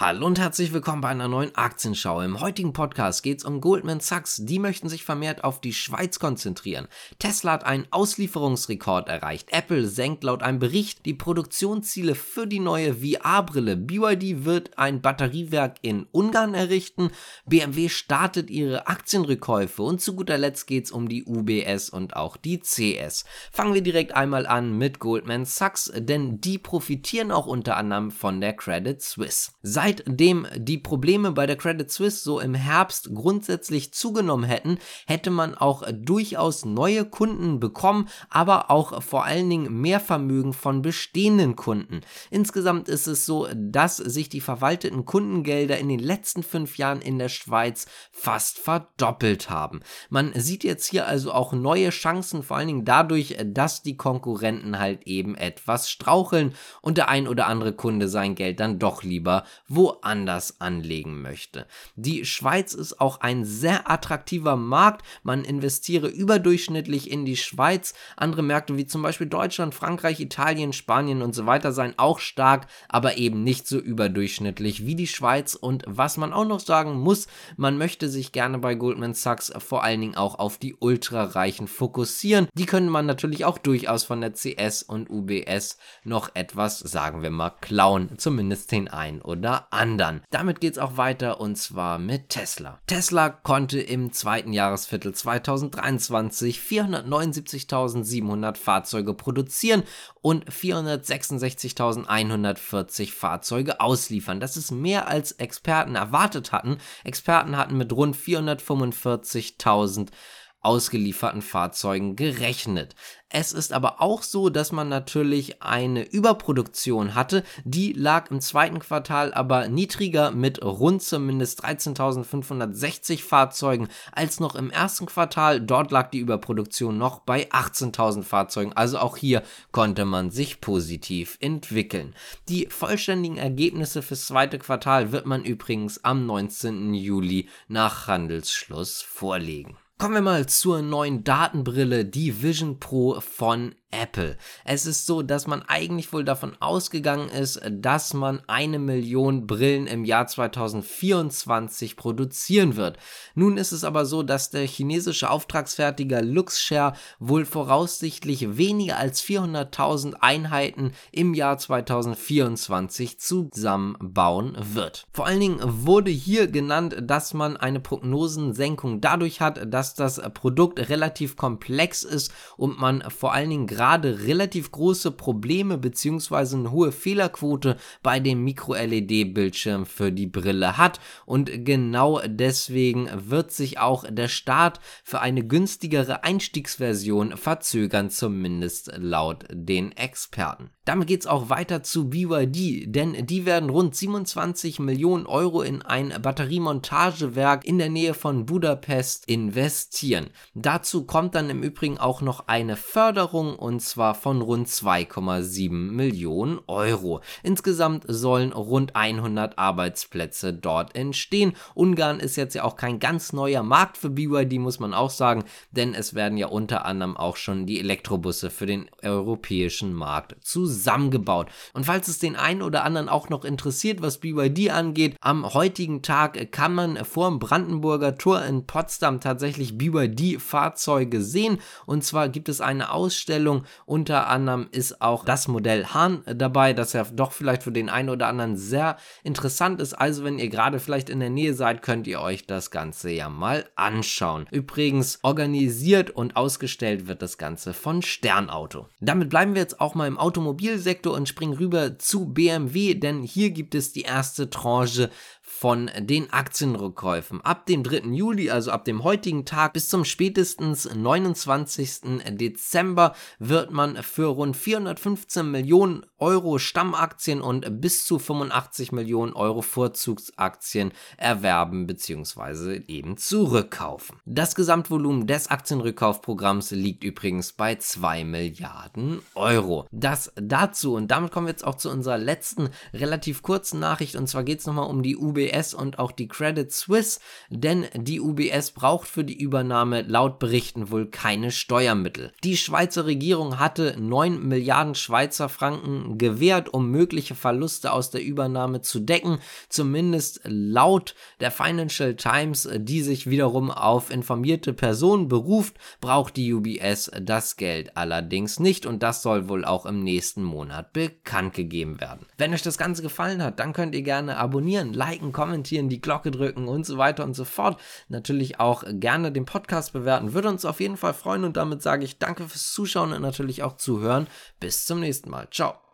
Hallo und herzlich willkommen bei einer neuen Aktienschau. Im heutigen Podcast geht es um Goldman Sachs. Die möchten sich vermehrt auf die Schweiz konzentrieren. Tesla hat einen Auslieferungsrekord erreicht. Apple senkt laut einem Bericht die Produktionsziele für die neue VR-Brille. BYD wird ein Batteriewerk in Ungarn errichten. BMW startet ihre Aktienrückkäufe. Und zu guter Letzt geht es um die UBS und auch die CS. Fangen wir direkt einmal an mit Goldman Sachs, denn die profitieren auch unter anderem von der Credit Suisse. Seit Seitdem die Probleme bei der Credit Suisse so im Herbst grundsätzlich zugenommen hätten, hätte man auch durchaus neue Kunden bekommen, aber auch vor allen Dingen mehr Vermögen von bestehenden Kunden. Insgesamt ist es so, dass sich die verwalteten Kundengelder in den letzten fünf Jahren in der Schweiz fast verdoppelt haben. Man sieht jetzt hier also auch neue Chancen, vor allen Dingen dadurch, dass die Konkurrenten halt eben etwas straucheln und der ein oder andere Kunde sein Geld dann doch lieber woanders anlegen möchte. Die Schweiz ist auch ein sehr attraktiver Markt. Man investiere überdurchschnittlich in die Schweiz. Andere Märkte wie zum Beispiel Deutschland, Frankreich, Italien, Spanien und so weiter seien auch stark, aber eben nicht so überdurchschnittlich wie die Schweiz. Und was man auch noch sagen muss, man möchte sich gerne bei Goldman Sachs vor allen Dingen auch auf die Ultrareichen fokussieren. Die können man natürlich auch durchaus von der CS und UBS noch etwas, sagen wir mal, klauen. Zumindest den ein oder anderen. Damit geht es auch weiter und zwar mit Tesla. Tesla konnte im zweiten Jahresviertel 2023 479.700 Fahrzeuge produzieren und 466.140 Fahrzeuge ausliefern. Das ist mehr als Experten erwartet hatten. Experten hatten mit rund 445.000 ausgelieferten Fahrzeugen gerechnet. Es ist aber auch so, dass man natürlich eine Überproduktion hatte. Die lag im zweiten Quartal aber niedriger mit rund zumindest 13.560 Fahrzeugen als noch im ersten Quartal. Dort lag die Überproduktion noch bei 18.000 Fahrzeugen. Also auch hier konnte man sich positiv entwickeln. Die vollständigen Ergebnisse fürs zweite Quartal wird man übrigens am 19. Juli nach Handelsschluss vorlegen. Kommen wir mal zur neuen Datenbrille, die Vision Pro von Apple. Es ist so, dass man eigentlich wohl davon ausgegangen ist, dass man eine Million Brillen im Jahr 2024 produzieren wird. Nun ist es aber so, dass der chinesische Auftragsfertiger Luxshare wohl voraussichtlich weniger als 400.000 Einheiten im Jahr 2024 zusammenbauen wird. Vor allen Dingen wurde hier genannt, dass man eine Prognosensenkung dadurch hat, dass das Produkt relativ komplex ist und man vor allen Dingen gerade relativ große Probleme bzw. eine hohe Fehlerquote bei dem Micro-LED-Bildschirm für die Brille hat und genau deswegen wird sich auch der Start für eine günstigere Einstiegsversion verzögern, zumindest laut den Experten. Damit geht es auch weiter zu BYD, denn die werden rund 27 Millionen Euro in ein Batteriemontagewerk in der Nähe von Budapest investieren. Dazu kommt dann im Übrigen auch noch eine Förderung und zwar von rund 2,7 Millionen Euro. Insgesamt sollen rund 100 Arbeitsplätze dort entstehen. Ungarn ist jetzt ja auch kein ganz neuer Markt für BYD, muss man auch sagen, denn es werden ja unter anderem auch schon die Elektrobusse für den europäischen Markt zusammengebaut. Und falls es den einen oder anderen auch noch interessiert, was BYD angeht, am heutigen Tag kann man vor dem Brandenburger Tor in Potsdam tatsächlich BYD-Fahrzeuge sehen. Und zwar gibt es eine Ausstellung. Unter anderem ist auch das Modell Hahn dabei, das ja doch vielleicht für den einen oder anderen sehr interessant ist. Also wenn ihr gerade vielleicht in der Nähe seid, könnt ihr euch das Ganze ja mal anschauen. Übrigens organisiert und ausgestellt wird das Ganze von Sternauto. Damit bleiben wir jetzt auch mal im Automobilsektor und springen rüber zu BMW, denn hier gibt es die erste Tranche von den Aktienrückkäufen. Ab dem 3. Juli, also ab dem heutigen Tag bis zum spätestens 29. Dezember wird man für rund 415 Millionen Euro Stammaktien und bis zu 85 Millionen Euro Vorzugsaktien erwerben bzw. eben zurückkaufen. Das Gesamtvolumen des Aktienrückkaufprogramms liegt übrigens bei 2 Milliarden Euro. Das dazu. Und damit kommen wir jetzt auch zu unserer letzten relativ kurzen Nachricht. Und zwar geht es nochmal um die UBS und auch die Credit Suisse. Denn die UBS braucht für die Übernahme laut Berichten wohl keine Steuermittel. Die Schweizer Regierung hatte 9 Milliarden Schweizer Franken gewährt, um mögliche Verluste aus der Übernahme zu decken. Zumindest laut der Financial Times, die sich wiederum auf informierte Personen beruft, braucht die UBS das Geld allerdings nicht und das soll wohl auch im nächsten Monat bekannt gegeben werden. Wenn euch das Ganze gefallen hat, dann könnt ihr gerne abonnieren, liken, kommentieren, die Glocke drücken und so weiter und so fort. Natürlich auch gerne den Podcast bewerten, würde uns auf jeden Fall freuen und damit sage ich danke fürs Zuschauen und natürlich auch zuhören. Bis zum nächsten Mal. Ciao.